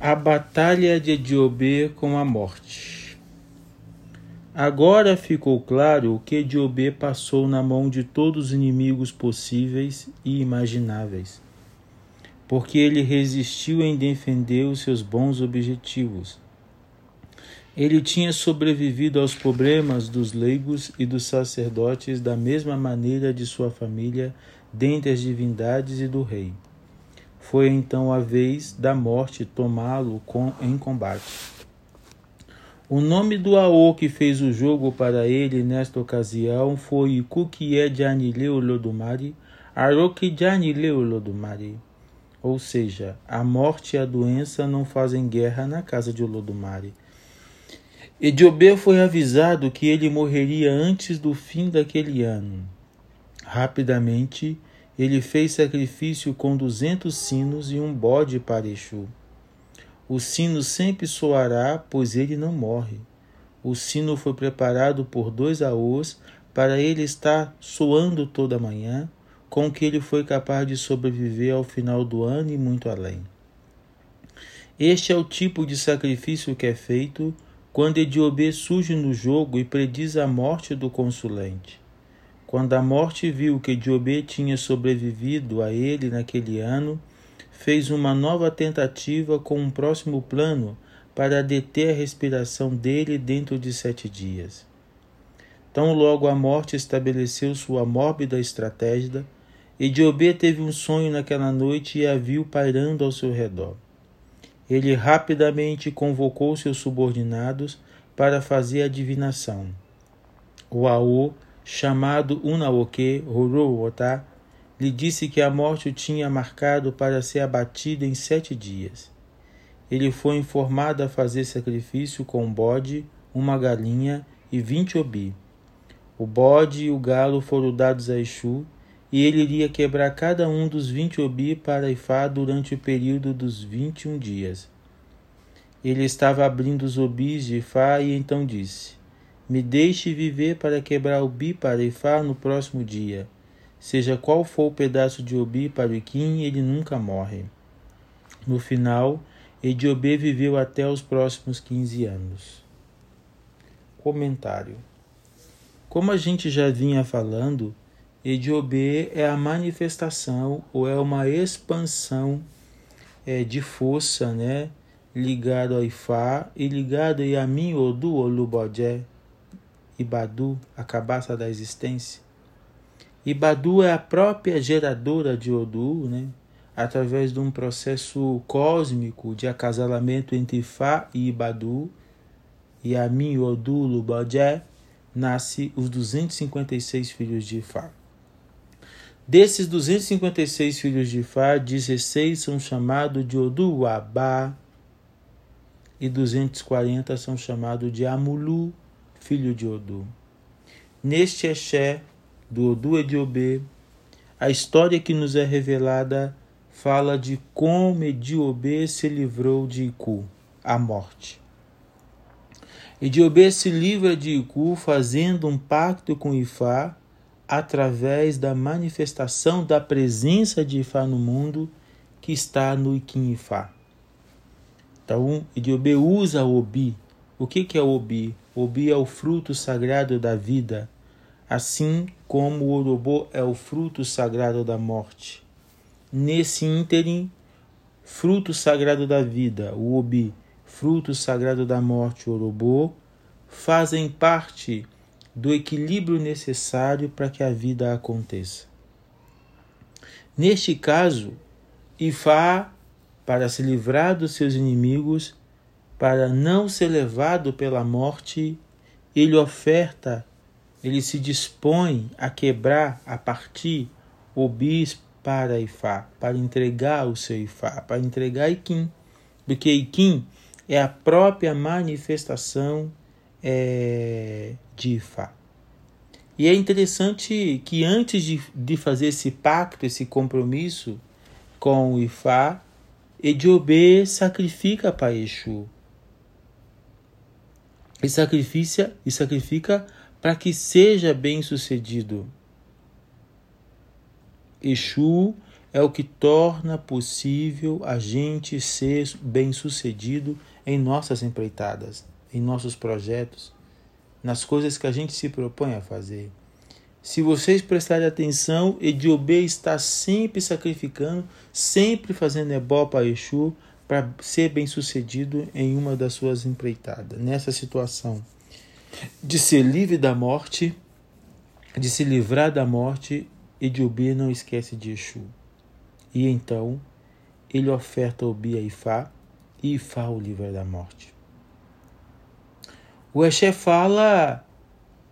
A batalha de Ediobê com a morte. Agora ficou claro que Ediobê passou na mão de todos os inimigos possíveis e imagináveis, porque ele resistiu em defender os seus bons objetivos. Ele tinha sobrevivido aos problemas dos leigos e dos sacerdotes da mesma maneira de sua família dentre as divindades e do rei. Foi então a vez da morte tomá-lo em combate. O nome do Aô que fez o jogo para ele nesta ocasião foi Kukie Janileu Lodumari, Aroki Janileu Lodumari. Ou seja, a morte e a doença não fazem guerra na casa de Olodumare. Ediobê foi avisado que ele morreria antes do fim daquele ano. Rapidamente, ele fez sacrifício com duzentos sinos e um bode para Exu. O sino sempre soará, pois ele não morre. O sino foi preparado por dois aôs para ele estar soando toda manhã, com que ele foi capaz de sobreviver ao final do ano e muito além. Este é o tipo de sacrifício que é feito quando Ediobê surge no jogo e prediz a morte do consulente. Quando a morte viu que Diobê tinha sobrevivido a ele naquele ano, fez uma nova tentativa com um próximo plano para deter a respiração dele dentro de sete dias. Tão logo a morte estabeleceu sua mórbida estratégia, e Diobê teve um sonho naquela noite e a viu pairando ao seu redor. Ele rapidamente convocou seus subordinados para fazer a divinação. O Aô chamado Unaoke Horuota, lhe disse que a morte o tinha marcado para ser abatido em sete dias. Ele foi informado a fazer sacrifício com um bode, uma galinha e vinte obi. O bode e o galo foram dados a Exu, e ele iria quebrar cada um dos vinte obi para Ifá durante o período dos vinte e um dias. Ele estava abrindo os obis de Ifá e então disse: me deixe viver para quebrar o bi para Ifá no próximo dia. Seja qual for o pedaço de Obi para Iquim, ele nunca morre. No final, Ediobê viveu até os próximos 15 anos. Comentário: Como a gente já vinha falando, Ediobê é a manifestação ou é uma expansão é, de força, né? Ligado a Ifá e ligado a Yamin Odu Olubodé, Ibadu, a cabaça da existência. Ibadu é a própria geradora de Odu, né? através de um processo cósmico de acasalamento entre Fá e Ibadu, e Amin Odu Lubodé, nasce os 256 filhos de Fá. Desses 256 filhos de Fá, 16 são chamados de Odu Abá e 240 são chamados de Amulu filho de Odu. Neste Exé do Odu Ediobê, a história que nos é revelada fala de como Ediobê se livrou de Iku, a morte. Ediobê se livra de Iku fazendo um pacto com Ifá através da manifestação da presença de Ifá no mundo que está no Ikim Ifá. Então, Ediobê usa o Obi. O que, que é o Obi? Obi é o fruto sagrado da vida, assim como o Orobô é o fruto sagrado da morte. Nesse ínterim, fruto sagrado da vida, o Obi, fruto sagrado da morte, o Orobô, fazem parte do equilíbrio necessário para que a vida aconteça. Neste caso, Ifá, para se livrar dos seus inimigos, para não ser levado pela morte, ele oferta, ele se dispõe a quebrar, a partir o bis para Ifá, para entregar o seu Ifá, para entregar Iquim, porque Iquim é a própria manifestação é, de Ifá. E é interessante que antes de, de fazer esse pacto, esse compromisso com o Ifá, Ediobê sacrifica para Exu e sacrifica, e sacrifica para que seja bem sucedido. Exu é o que torna possível a gente ser bem-sucedido em nossas empreitadas, em nossos projetos, nas coisas que a gente se propõe a fazer. Se vocês prestarem atenção, Ediobê está sempre sacrificando, sempre fazendo ebó para Exu, para ser bem sucedido em uma das suas empreitadas. Nessa situação de ser livre da morte, de se livrar da morte, Ediobê não esquece de Exu. E então ele oferta o Bi a Ifá e Ifá o livra da morte. O Exé fala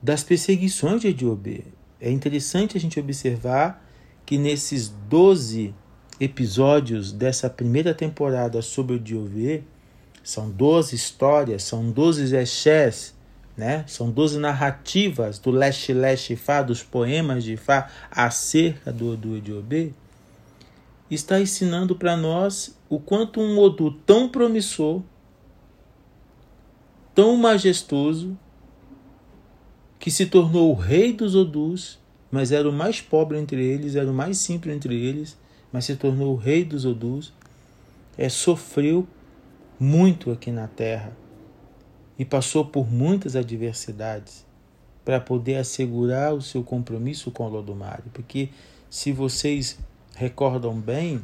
das perseguições de Ediobê. É interessante a gente observar que nesses 12 episódios dessa primeira temporada sobre o Diové, são 12 histórias, são 12 exés, né? São 12 narrativas do Leste Leste Fá, dos poemas de Fá acerca do, do Diobê, está ensinando para nós o quanto um Odu tão promissor, tão majestoso, que se tornou o rei dos Odus, mas era o mais pobre entre eles, era o mais simples entre eles, mas se tornou o rei dos Odus, é, sofreu muito aqui na terra e passou por muitas adversidades para poder assegurar o seu compromisso com Lodomário. Porque se vocês recordam bem,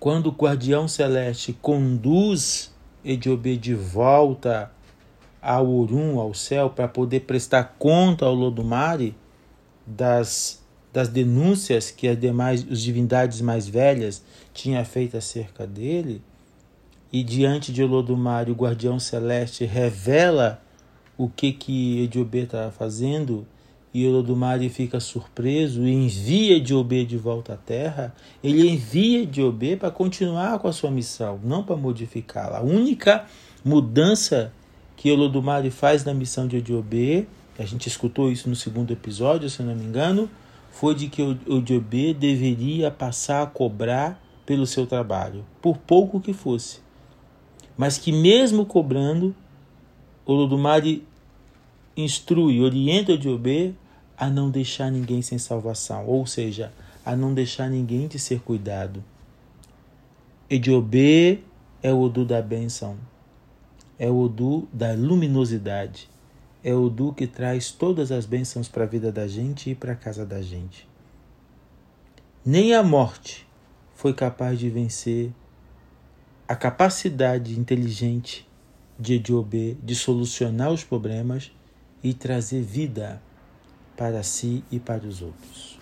quando o guardião celeste conduz Ediobê de volta ao Urum, ao céu, para poder prestar conta ao Lodumare das, das denúncias que as demais as divindades mais velhas tinham feito acerca dele, e diante de Olodumare, o guardião celeste revela o que que Ediobê estava fazendo, e Olodumare fica surpreso e envia Ediobê de volta à Terra, ele envia Ediobê para continuar com a sua missão, não para modificá-la. A única mudança que Olodumare faz na missão de Odiobê, a gente escutou isso no segundo episódio, se não me engano, foi de que Odiobê deveria passar a cobrar pelo seu trabalho, por pouco que fosse. Mas que mesmo cobrando, Olodumare instrui, orienta Odiobê a não deixar ninguém sem salvação, ou seja, a não deixar ninguém de ser cuidado. Ediobê é o Odu da bênção, é o Odu da luminosidade. É o Odu que traz todas as bênçãos para a vida da gente e para a casa da gente. Nem a morte foi capaz de vencer a capacidade inteligente de Ediobê de solucionar os problemas e trazer vida para si e para os outros.